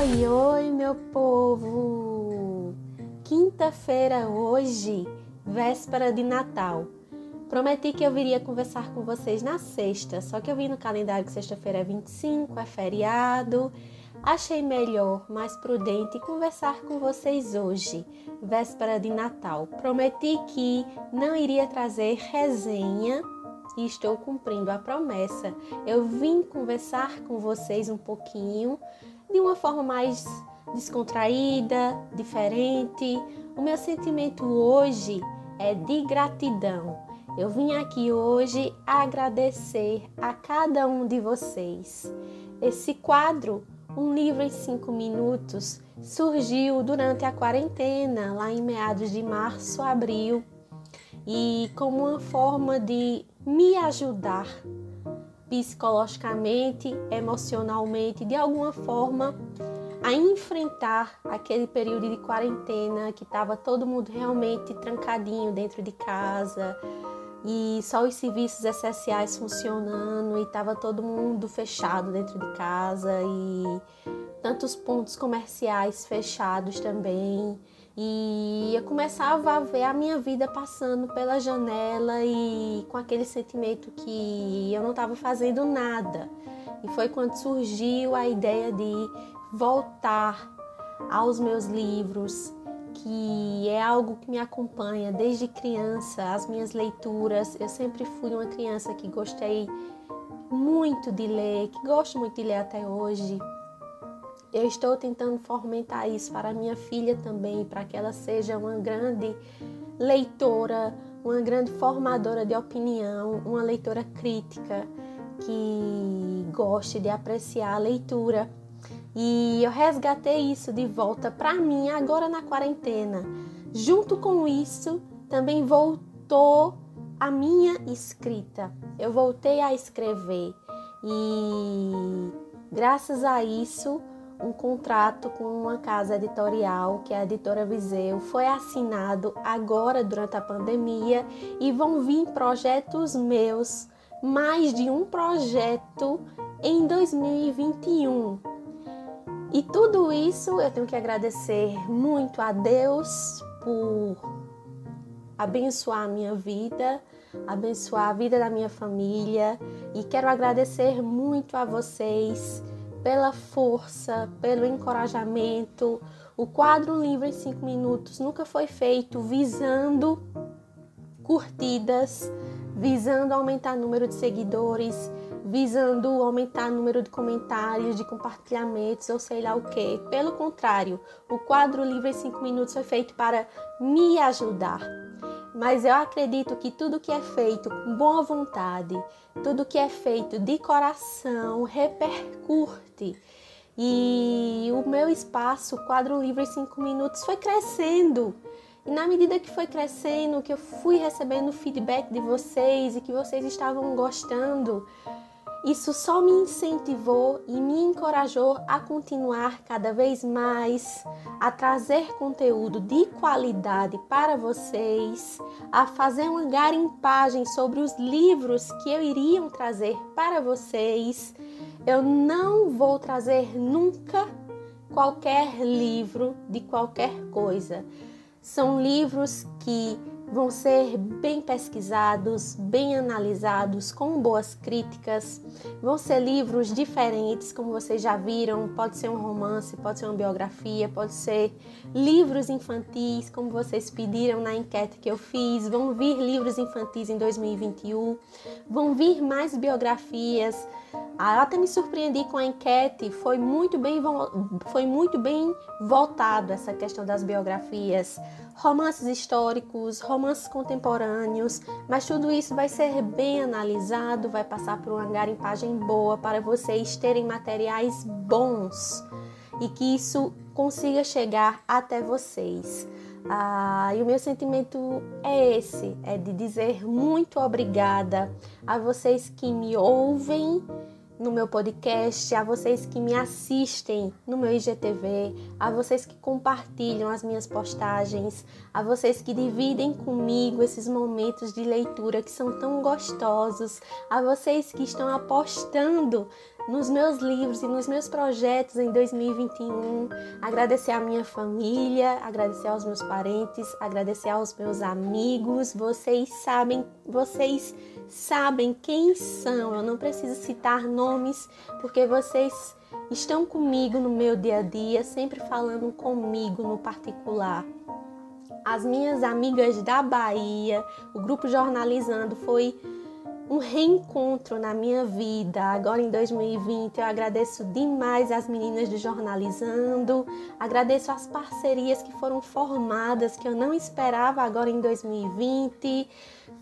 Oi, oi, meu povo! Quinta-feira hoje, véspera de Natal. Prometi que eu viria conversar com vocês na sexta, só que eu vi no calendário que sexta-feira é 25, é feriado. Achei melhor, mais prudente conversar com vocês hoje, véspera de Natal. Prometi que não iria trazer resenha e estou cumprindo a promessa. Eu vim conversar com vocês um pouquinho de uma forma mais descontraída, diferente. O meu sentimento hoje é de gratidão. Eu vim aqui hoje agradecer a cada um de vocês. Esse quadro, Um Livro em Cinco Minutos, surgiu durante a quarentena, lá em meados de março, abril, e como uma forma de me ajudar psicologicamente, emocionalmente, de alguma forma, a enfrentar aquele período de quarentena que estava todo mundo realmente trancadinho dentro de casa e só os serviços essenciais funcionando e estava todo mundo fechado dentro de casa e tantos pontos comerciais fechados também. E eu começava a ver a minha vida passando pela janela e com aquele sentimento que eu não estava fazendo nada. E foi quando surgiu a ideia de voltar aos meus livros, que é algo que me acompanha desde criança, as minhas leituras. Eu sempre fui uma criança que gostei muito de ler, que gosto muito de ler até hoje. Eu estou tentando fomentar isso para minha filha também, para que ela seja uma grande leitora, uma grande formadora de opinião, uma leitora crítica que goste de apreciar a leitura. E eu resgatei isso de volta para mim agora na quarentena. Junto com isso, também voltou a minha escrita. Eu voltei a escrever e graças a isso um contrato com uma casa editorial, que é a editora Viseu, foi assinado agora durante a pandemia e vão vir projetos meus, mais de um projeto em 2021. E tudo isso eu tenho que agradecer muito a Deus por abençoar a minha vida, abençoar a vida da minha família e quero agradecer muito a vocês pela força, pelo encorajamento. O quadro livre em 5 minutos nunca foi feito visando curtidas, visando aumentar o número de seguidores, visando aumentar o número de comentários, de compartilhamentos ou sei lá o que. Pelo contrário, o quadro livre em 5 minutos foi feito para me ajudar mas eu acredito que tudo que é feito com boa vontade, tudo que é feito de coração repercute. E o meu espaço, quadro livre em 5 minutos, foi crescendo. E na medida que foi crescendo, que eu fui recebendo feedback de vocês e que vocês estavam gostando, isso só me incentivou e me encorajou a continuar cada vez mais, a trazer conteúdo de qualidade para vocês, a fazer uma garimpagem sobre os livros que eu iria trazer para vocês. Eu não vou trazer nunca qualquer livro de qualquer coisa. São livros que vão ser bem pesquisados, bem analisados, com boas críticas. Vão ser livros diferentes, como vocês já viram. Pode ser um romance, pode ser uma biografia, pode ser livros infantis, como vocês pediram na enquete que eu fiz. Vão vir livros infantis em 2021. Vão vir mais biografias. Ah, até me surpreendi com a enquete, foi muito bem, foi muito bem votado essa questão das biografias romances históricos, romances contemporâneos, mas tudo isso vai ser bem analisado, vai passar por uma garimpagem boa para vocês terem materiais bons e que isso consiga chegar até vocês. Ah, e o meu sentimento é esse: é de dizer muito obrigada a vocês que me ouvem no meu podcast, a vocês que me assistem no meu IGTV, a vocês que compartilham as minhas postagens, a vocês que dividem comigo esses momentos de leitura que são tão gostosos, a vocês que estão apostando nos meus livros e nos meus projetos em 2021. Agradecer à minha família, agradecer aos meus parentes, agradecer aos meus amigos. Vocês sabem, vocês sabem quem são. Eu não preciso citar nomes porque vocês estão comigo no meu dia a dia, sempre falando comigo no particular. As minhas amigas da Bahia, o grupo Jornalizando foi um reencontro na minha vida. Agora em 2020, eu agradeço demais as meninas do Jornalizando, agradeço as parcerias que foram formadas que eu não esperava agora em 2020.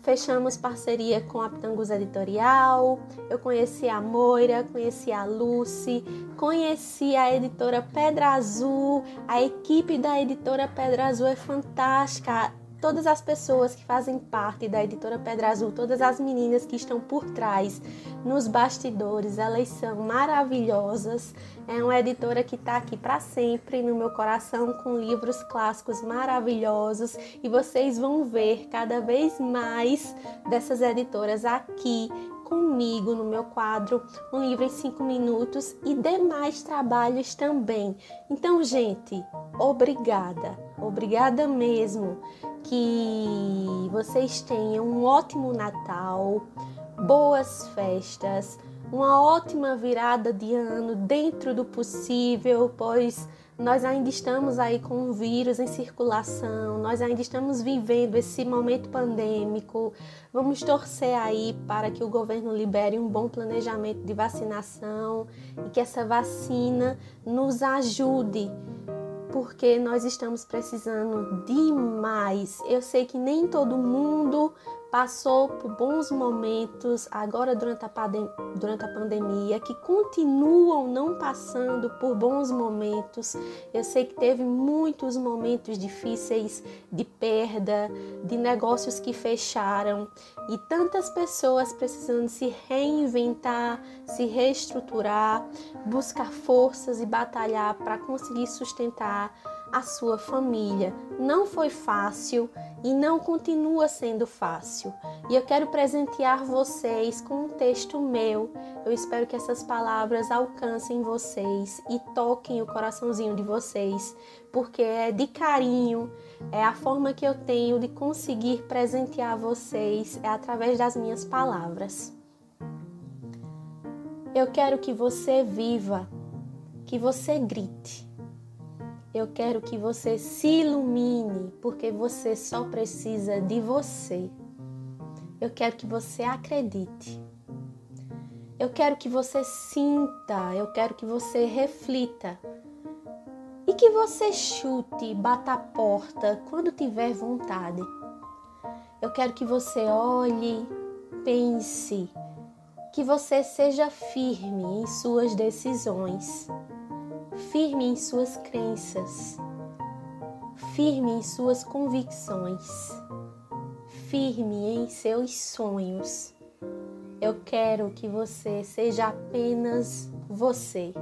Fechamos parceria com a Ptangus Editorial. Eu conheci a Moira, conheci a Lucy, conheci a editora Pedra Azul. A equipe da editora Pedra Azul é fantástica todas as pessoas que fazem parte da editora Pedra Azul, todas as meninas que estão por trás, nos bastidores, elas são maravilhosas. É uma editora que está aqui para sempre no meu coração com livros clássicos maravilhosos e vocês vão ver cada vez mais dessas editoras aqui comigo no meu quadro Um Livro em 5 Minutos e demais trabalhos também. Então, gente, obrigada, obrigada mesmo que vocês tenham um ótimo Natal, boas festas, uma ótima virada de ano dentro do possível, pois nós ainda estamos aí com o vírus em circulação, nós ainda estamos vivendo esse momento pandêmico. Vamos torcer aí para que o governo libere um bom planejamento de vacinação e que essa vacina nos ajude porque nós estamos precisando demais. Eu sei que nem todo mundo passou por bons momentos agora durante a, durante a pandemia, que continuam não passando por bons momentos. Eu sei que teve muitos momentos difíceis de perda, de negócios que fecharam e tantas pessoas precisando se reinventar, se reestruturar, buscar forças e batalhar para conseguir sustentar a sua família. Não foi fácil e não continua sendo fácil. E eu quero presentear vocês com um texto meu. Eu espero que essas palavras alcancem vocês e toquem o coraçãozinho de vocês, porque é de carinho, é a forma que eu tenho de conseguir presentear vocês é através das minhas palavras. Eu quero que você viva, que você grite eu quero que você se ilumine, porque você só precisa de você. Eu quero que você acredite. Eu quero que você sinta, eu quero que você reflita. E que você chute, bata a porta quando tiver vontade. Eu quero que você olhe, pense, que você seja firme em suas decisões firme em suas crenças, firme em suas convicções, firme em seus sonhos. Eu quero que você seja apenas você.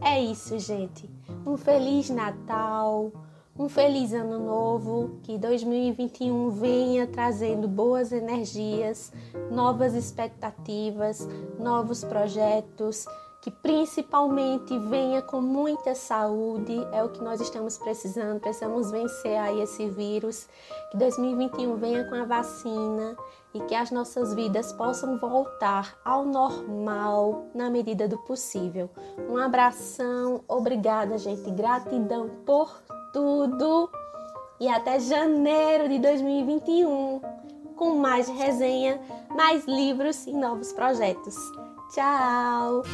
É isso, gente. Um feliz Natal, um feliz ano novo, que 2021 venha trazendo boas energias, novas expectativas, novos projetos que principalmente venha com muita saúde, é o que nós estamos precisando, precisamos vencer aí esse vírus, que 2021 venha com a vacina e que as nossas vidas possam voltar ao normal na medida do possível. Um abração, obrigada, gente, gratidão por tudo e até janeiro de 2021 com mais resenha, mais livros e novos projetos. Tchau!